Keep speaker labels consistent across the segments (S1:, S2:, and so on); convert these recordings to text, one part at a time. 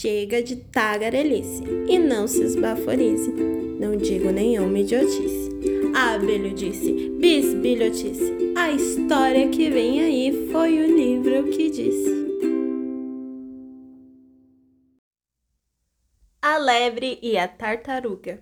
S1: Chega de tagarelice e não se esbaforize. Não digo nenhuma idiotice. Abelho disse, bisbilhotice. A história que vem aí foi o livro que disse. A lebre e a tartaruga.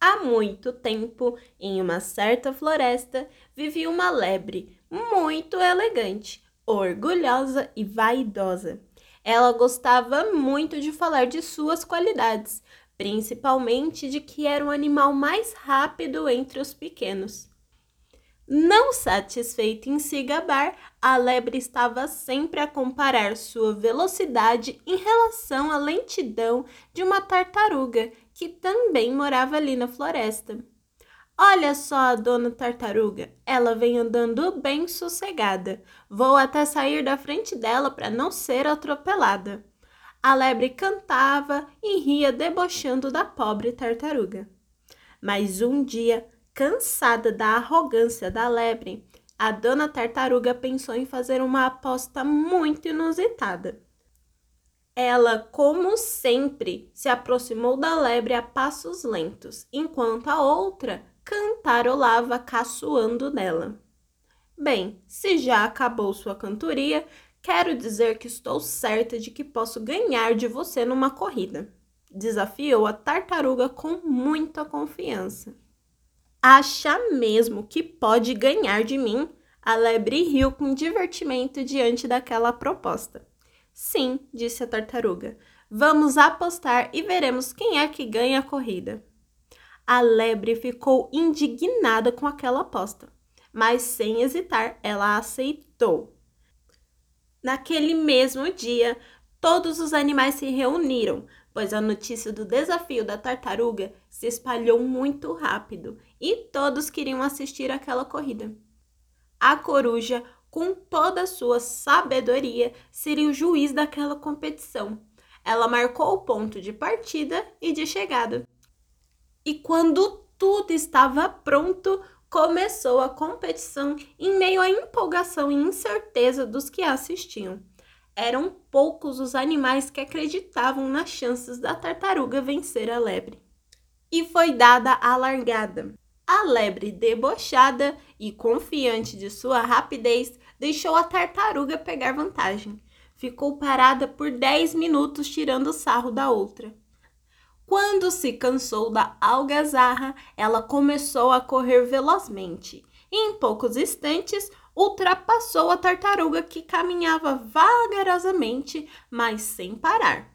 S1: Há muito tempo, em uma certa floresta, vivia uma lebre muito elegante, orgulhosa e vaidosa. Ela gostava muito de falar de suas qualidades, principalmente de que era o animal mais rápido entre os pequenos. Não satisfeita em se gabar, a lebre estava sempre a comparar sua velocidade em relação à lentidão de uma tartaruga que também morava ali na floresta. Olha só a dona tartaruga, ela vem andando bem sossegada. Vou até sair da frente dela para não ser atropelada. A lebre cantava e ria debochando da pobre tartaruga. Mas um dia, cansada da arrogância da lebre, a dona tartaruga pensou em fazer uma aposta muito inusitada. Ela, como sempre, se aproximou da lebre a passos lentos, enquanto a outra cantarolava caçoando nela. Bem, se já acabou sua cantoria, quero dizer que estou certa de que posso ganhar de você numa corrida. Desafiou a tartaruga com muita confiança. Acha mesmo que pode ganhar de mim? A lebre riu com divertimento diante daquela proposta. Sim, disse a tartaruga. Vamos apostar e veremos quem é que ganha a corrida. A lebre ficou indignada com aquela aposta, mas sem hesitar, ela aceitou. Naquele mesmo dia, todos os animais se reuniram, pois a notícia do desafio da tartaruga se espalhou muito rápido e todos queriam assistir aquela corrida. A coruja, com toda a sua sabedoria, seria o juiz daquela competição. Ela marcou o ponto de partida e de chegada. E quando tudo estava pronto, começou a competição em meio à empolgação e incerteza dos que assistiam. Eram poucos os animais que acreditavam nas chances da tartaruga vencer a lebre. E foi dada a largada. A lebre, debochada e confiante de sua rapidez, deixou a tartaruga pegar vantagem. Ficou parada por 10 minutos tirando sarro da outra. Quando se cansou da algazarra, ela começou a correr velozmente. Em poucos instantes, ultrapassou a tartaruga que caminhava vagarosamente, mas sem parar.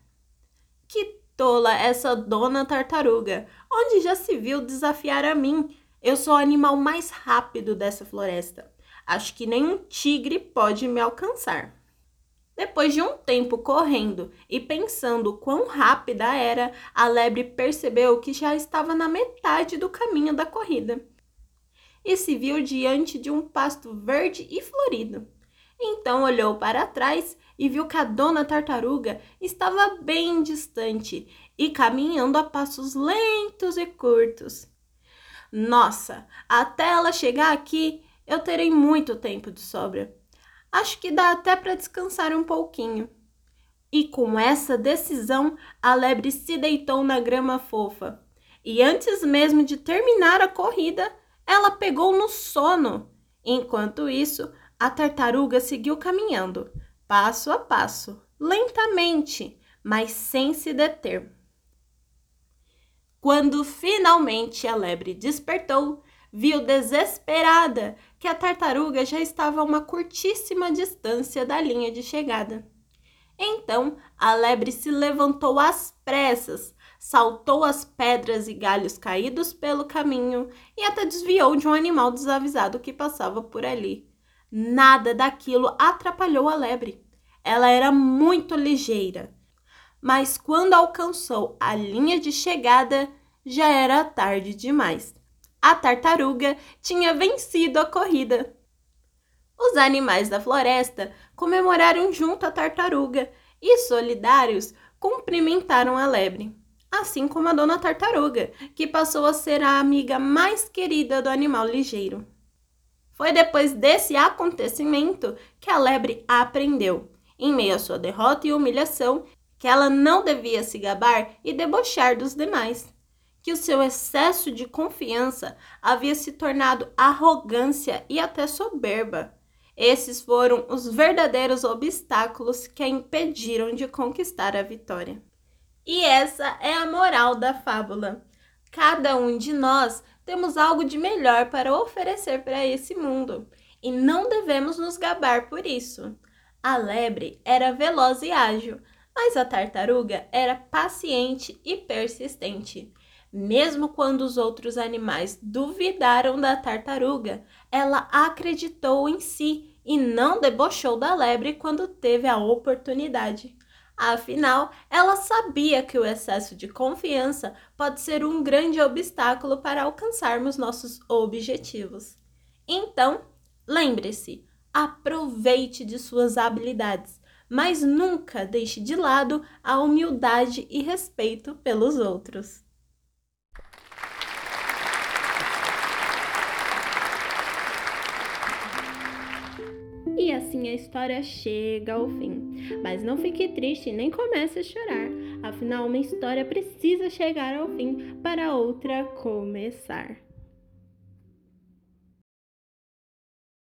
S1: Que tola essa dona tartaruga! Onde já se viu desafiar a mim? Eu sou o animal mais rápido dessa floresta. Acho que nenhum tigre pode me alcançar. Depois de um tempo correndo e pensando quão rápida era, a lebre percebeu que já estava na metade do caminho da corrida e se viu diante de um pasto verde e florido. Então olhou para trás e viu que a dona tartaruga estava bem distante e caminhando a passos lentos e curtos. Nossa, até ela chegar aqui, eu terei muito tempo de sobra. Acho que dá até para descansar um pouquinho. E com essa decisão, a lebre se deitou na grama fofa. E antes mesmo de terminar a corrida, ela pegou no sono. Enquanto isso, a tartaruga seguiu caminhando, passo a passo, lentamente, mas sem se deter. Quando finalmente a lebre despertou, viu desesperada que a tartaruga já estava a uma curtíssima distância da linha de chegada. Então a lebre se levantou às pressas, saltou as pedras e galhos caídos pelo caminho e até desviou de um animal desavisado que passava por ali. Nada daquilo atrapalhou a lebre. Ela era muito ligeira. Mas quando alcançou a linha de chegada, já era tarde demais a tartaruga tinha vencido a corrida. Os animais da floresta comemoraram junto à tartaruga e, solidários, cumprimentaram a lebre, assim como a dona tartaruga, que passou a ser a amiga mais querida do animal ligeiro. Foi depois desse acontecimento que a lebre aprendeu, em meio à sua derrota e humilhação, que ela não devia se gabar e debochar dos demais, que o seu excesso de confiança havia se tornado arrogância e até soberba. Esses foram os verdadeiros obstáculos que a impediram de conquistar a vitória. E essa é a moral da fábula. Cada um de nós temos algo de melhor para oferecer para esse mundo e não devemos nos gabar por isso. A lebre era veloz e ágil, mas a tartaruga era paciente e persistente. Mesmo quando os outros animais duvidaram da tartaruga, ela acreditou em si e não debochou da lebre quando teve a oportunidade. Afinal, ela sabia que o excesso de confiança pode ser um grande obstáculo para alcançarmos nossos objetivos. Então, lembre-se, aproveite de suas habilidades, mas nunca deixe de lado a humildade e respeito pelos outros. Assim a história chega ao fim. Mas não fique triste nem comece a chorar. Afinal, uma história precisa chegar ao fim para outra começar.